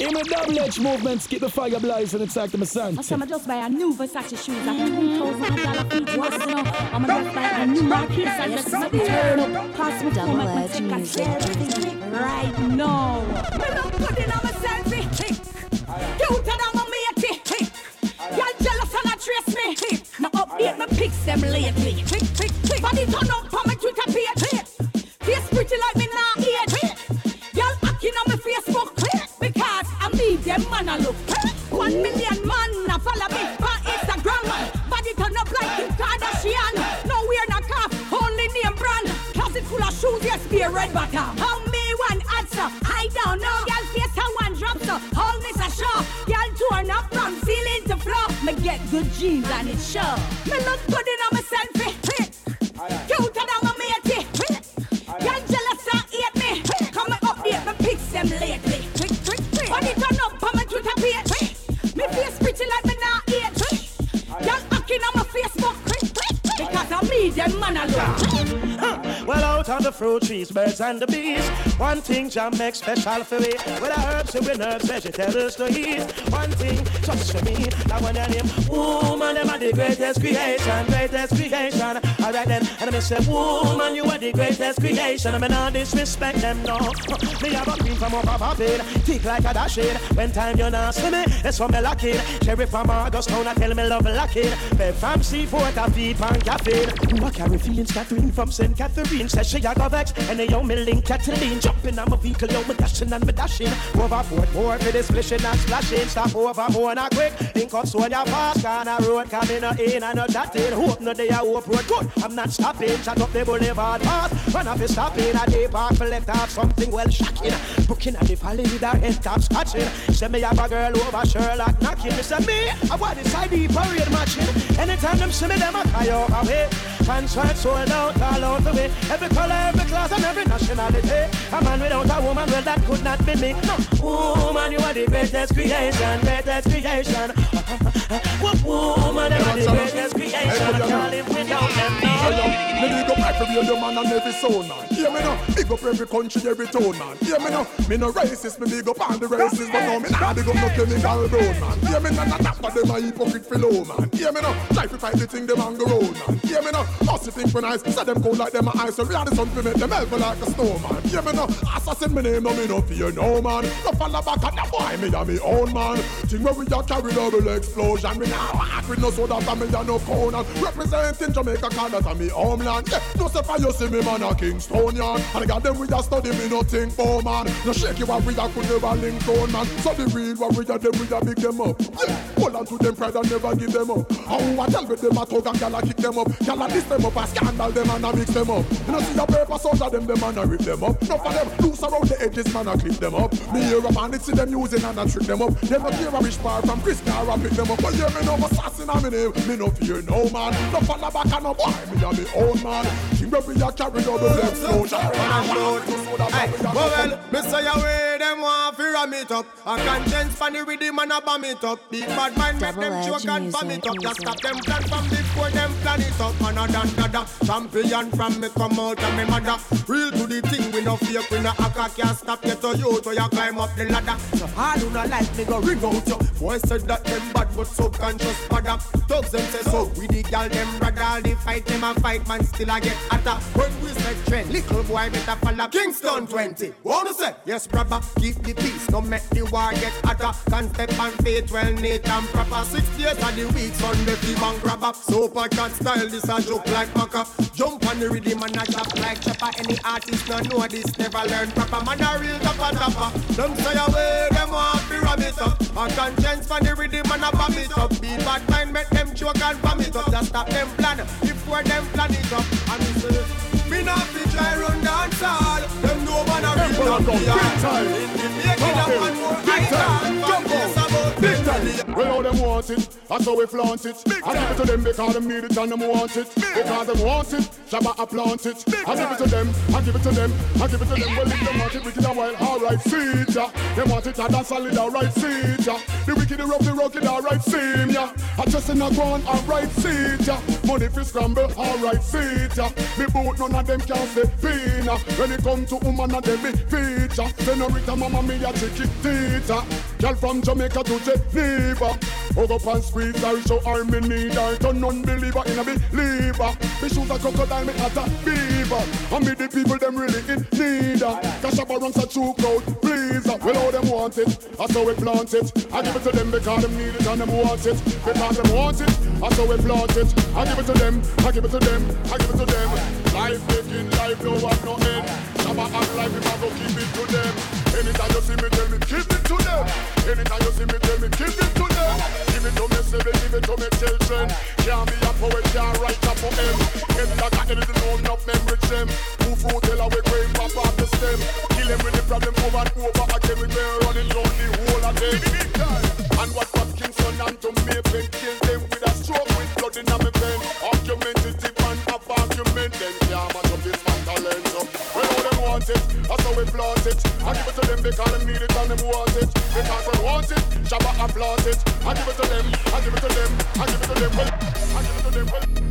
In a double edge movement, get the fire blazing, it's like the sun. I said, I just buy a new Versace shoes, like $2,000 feet. What's you know? I'm gonna just buy a new Marquis and just turn up. Pass me double edge music. Right now. Me look good in my selfie. Cuter than my matey. Y'all jealous and I trace me. Now update my pics them lately. Body turn up on shoes, yes, be a red bottom. How me one answer? I don't know. Y'all face how one drop so all this a show. Y'all torn up from ceiling to floor. Me get good jeans and it show. Me look good in my selfie. Cuter than my matey. Y'all jealous and hate me. Come and update my pics them lately. When it turn up on my Twitter page. Me face pretty like me now age. Y'all acting on my Facebook. Because I me them man alone. On the fruit trees, birds and the bees. One thing Jam makes special for me. With the herbs and with herbs, vegetables to eat. One thing just for me. That one and him. Woman, them are the greatest creation, greatest say, woman, you are the greatest creation. I mean, not disrespect them, no. Me have a queen from up above it. Thick like a dash it. When time you're not see me, it's from me lock it. Cherry from August town, I tell me love lock it. Babe from Seaport, I feed pan caffeine. Who I carry feelings, Catherine from St. Catherine. Says she a go vex, and they yo me link Kathleen. Jumping on my vehicle, yo me dashing and me dashing. Overboard more for this splishing and splashing. Stop over more not quick. Link up so ya fast, can a road coming in and no chatting. Hope no day I hope road good. I'm not stopping. Shut up the boulevard path. Run off is stopping. A day park left off something well shocking. Booking at the valley with her head top scratching. Say me have a girl over Sherlock knocking. Me say me, I want this ID parade matching. Anytime them see me, them a cry out away. Concert sold out all out the way. Every color, every class, and every nationality. A man without a woman, well that could not be me. No, woman, you are the greatest creation, greatest creation. Woman, you are the greatest creation. Can't live without them. Me up every real man and every soul man. Hear me now, big up every country, every town man. Hear me now, me no racist, me big up all the races, but no me nah big up no chemical brown man. Hear me now, nah but them a hypocrite fellow man. Hear me now, try to fight the thing them on the road man. Hear me now, must you think when I say them cold like them a ice, so we are the sun to make them melt like a snowman. Hear me now, assassin me name, no me no fear no man. No follow back and the boy me a me own man. Thing where we a carry double explosion, me now act with no soda for a no corner. Representing Jamaica, cause that's a me homeland. Yeah, no say for you see me man a Kingstonian, and I got them with a study me no think for man. No shake you with a could never link on man. So the real warrior them with a big them up. Yeah, hold on to them pride and never give them up. How I tell with them a talk and gyal a kick them up. Gyal a diss them up, a scandal them and a mix them up. You know see a paper soldier them them and a rip them up. No for them loose around the edges man a clip them up. Me hear a bandit see them using and a trick them up. Them no care a rich bar from Chris Car a pick them up. But yeah me no assassin a me name. Me no fear no man. No follow back and no boy me a me own man. Where a carry double explosion. Hey, well, me say away them want fi ram it up. A conscience pan the rhythm and a bomb it up. Big bad mind make them choke and bomb it up. Just stop them plan from before them plan it up. And a dan dada champion from me come out and me mother. Real to the thing we no fake we no hacker can't stop you to you to you climb up the ladder. So all who no like me go ring out you. Boy said that them bad but subconscious bada. Thugs them say so we the gal them brother. All the fight them a fight man still a get hotter. When we say trend, little boy better follow Kingston 20. What to say? Yes, brother, keep the peace. Don't make the war get hotter. Can't step on faith well neat and proper. Six days of the week, Sunday team and grabber. Super cat style, this a joke like maca. Jump on the rhythm and a drop like chopper. Any artist no know this, never learn proper. Man a real topper topper. Them say away, them want to ram it up. A conscience for the rhythm and a bomb it up. Be bad mind, make them choke and bomb it up. Just stop them plan before them plan it up. And me say, me not fi try run dance more icon. Fan base about Big time. Well, all them want it, that's how we flaunt it. I give it to them because them need it and them want it. Because them want it, Shabba I plant it. I give it to them, I give it to them, I give it to them. Well, if them want it wicked and wild, alright, see yeah. They want it and solid, alright, see it, rugged, alright, it, yeah. I just in a ground, alright, see it, yeah. Money fi scramble, alright, see it, yeah. Me boot, none of them can say pina. When it come to woman, a them be feature. Senorita, mama, me a chicky teacher. Girl from Jamaica to Geneva. Hug up and squeeze her, show her me need her. Turn unbeliever in a believer. Me shoes a crocodile, me hat a beaver. And me the people them really in need her. Cash up around a true crowd, please. know them want it, I saw we plant it. I give it to them because them need it and them want it. Because them want it, I saw we plant it. I give it to them, I give it to them, I give it to them. Life making life no have no end. Shabba and life if I go keep it to me, pen kill them with a stroke with blood in my pen. Argumentative and of argument, then can't match up this talent. So, all them want it, that's how we flaunt it. I give it to them because them need it them want it. Because them want it, Shabba. I give it to them, I give it to them, I give it to them, I give it to them,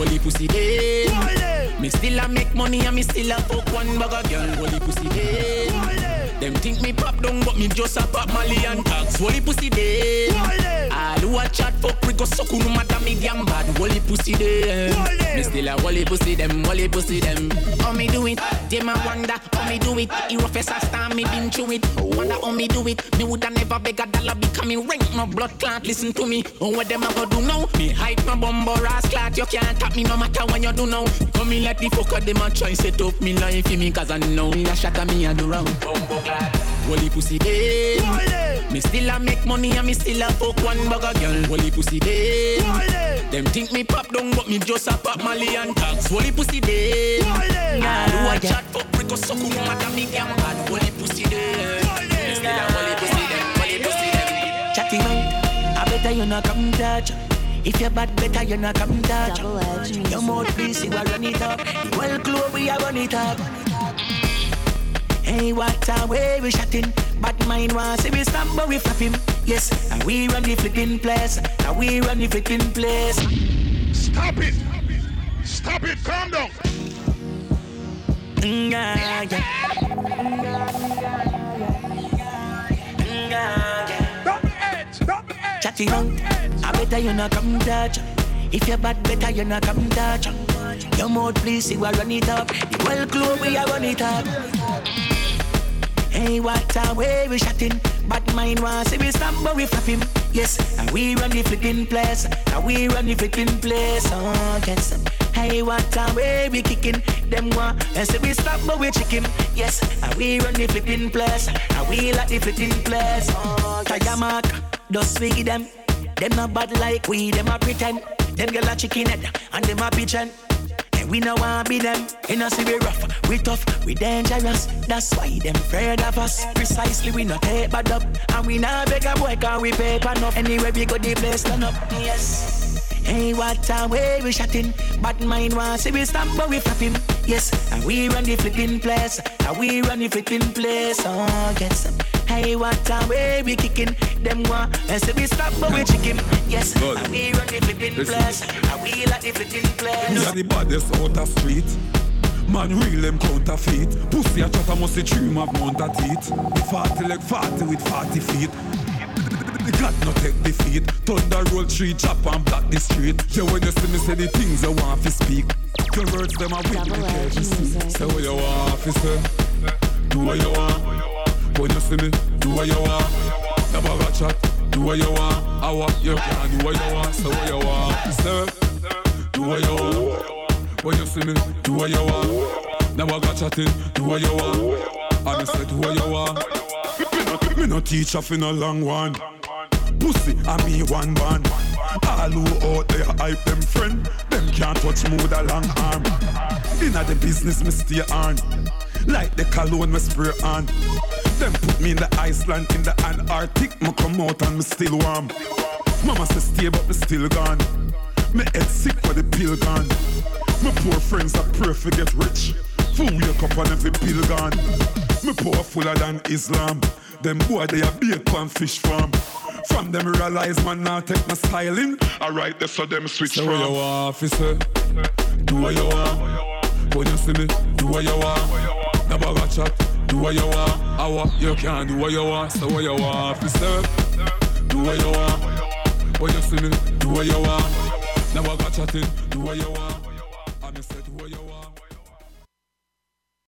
Holy pussy day. Wale, Me still a make money and me still a fuck one bag of girl. Holy pussy day. wale, Them think me pop down, but me just a pop Molly and tax. Holy pussy eh. day. Who a chat fuck we go suck no matter me damn bad. Holy pussy day. Wale. Me still a holy pussy them, holy pussy them. How me do it? Them a wonder how me do it. He rough as a star, me been through it. Wonder how me do it. Me woulda never beg a dollar because me rank no blood clot. Listen to me. Oh, what them a go do now? Me hype my bumbo ass clot. You can't tap me no matter when you do now. Come in like the fucker them a try set up me life for me cause I know me a shatter me a do wrong. Bumbo clot. Holy pussy day. Wale, Me still a make money and me still a fuck one bag of girl. Holy pussy day. wale, Them think me pop down, but me just a pop Molly and tax. Holy pussy day. Nah, do a chat fuck we go suck no matter me damn bad. Holy pussy day. Me still a holy pussy them, holy pussy them. Chatting out, I better you not come touch. If you're bad, better you not come touch. Double edge Your mouth please, you a run it up. The well club, we a run it up. Hey, what a way we shotting. Bad mind wants see we stop, but we flap him. Yes, and we run the flipping place. And we run the flipping place. Stop it! Stop it! Calm down! Mm, yeah, yeah. Mm, yeah, yeah. Chatty out, I better you not come touch. If you're bad, better you not come touch. Your mouth please, you a run it up. The well club, we a run it up. Hey, what a way we shotting. But mind wants see we stop, but we flap him. Yes, and we run the flipping place. And we run the flipping place. Oh, yes. Hey, what a way we kicking. Them want and say we stop, but we chicken. Yes, and we run the flipping place. And we like the flipping place. Oh, yes. Tire mark, just we them. Them not bad like we, them a pretend. Them girl a chicken head, and them a pigeon. And we no want be them. Know see we rough, we tough, we dangerous. That's why them afraid of us. Precisely we not take bad up, and we not beg a boy 'cause we pay enough. Anyway we go the place turn up. Yes. Hey, what a way we shotting. But mind want see we stop, but we flap him. Yes, and we run the flipping place. And we run the flipping place. Oh, some. Hey, what a way we kicking. Them want and say we stop, but we chicken. Yes, Good. and we run the flipping Listen. place. And we like the flipping place. Me a the baddest out of street. Man real them counterfeit. Pussy a chat a must see dream of mount a teeth. The Forty like forty with forty feet. The God no take defeat. Thunder roll tree, chop and block the street. Yeah, when you see me say the things you want to speak. Your words them a win Double the edge case. music. Say what you want to say. Do what you want. When you see me, do what you want. Never got chat. Do what you want. I want you can do what you want. Say what you want. Say. Do what you want. When you see me, do what you want. Never got chatting. Do what you want. And I say do what you want. Me no teach off in a long one. Pussy and me one band. All who out there hype them friend, them can't touch me with a long arm. Inna the business me stay on, like the cologne me spray on. Them put me in the Iceland, in the Antarctic, me come out and me still warm. Mama say stay but me still gone. Me head sick for the pill gone. My poor friends are pray for get rich. Fool wake up and every pill gone. Me poor fuller than Islam. Them boy they a bake on fish farm. From them realize man now take my styling. Alright, that's so them switch so from. what you want, officer? Do what you want. When you see me, do what you want. Never got chat. Do what you want. I want you can do what you want. So what you want, officer? Do what you want. When you see me, do what you want. Now I got chatting. Do what you want.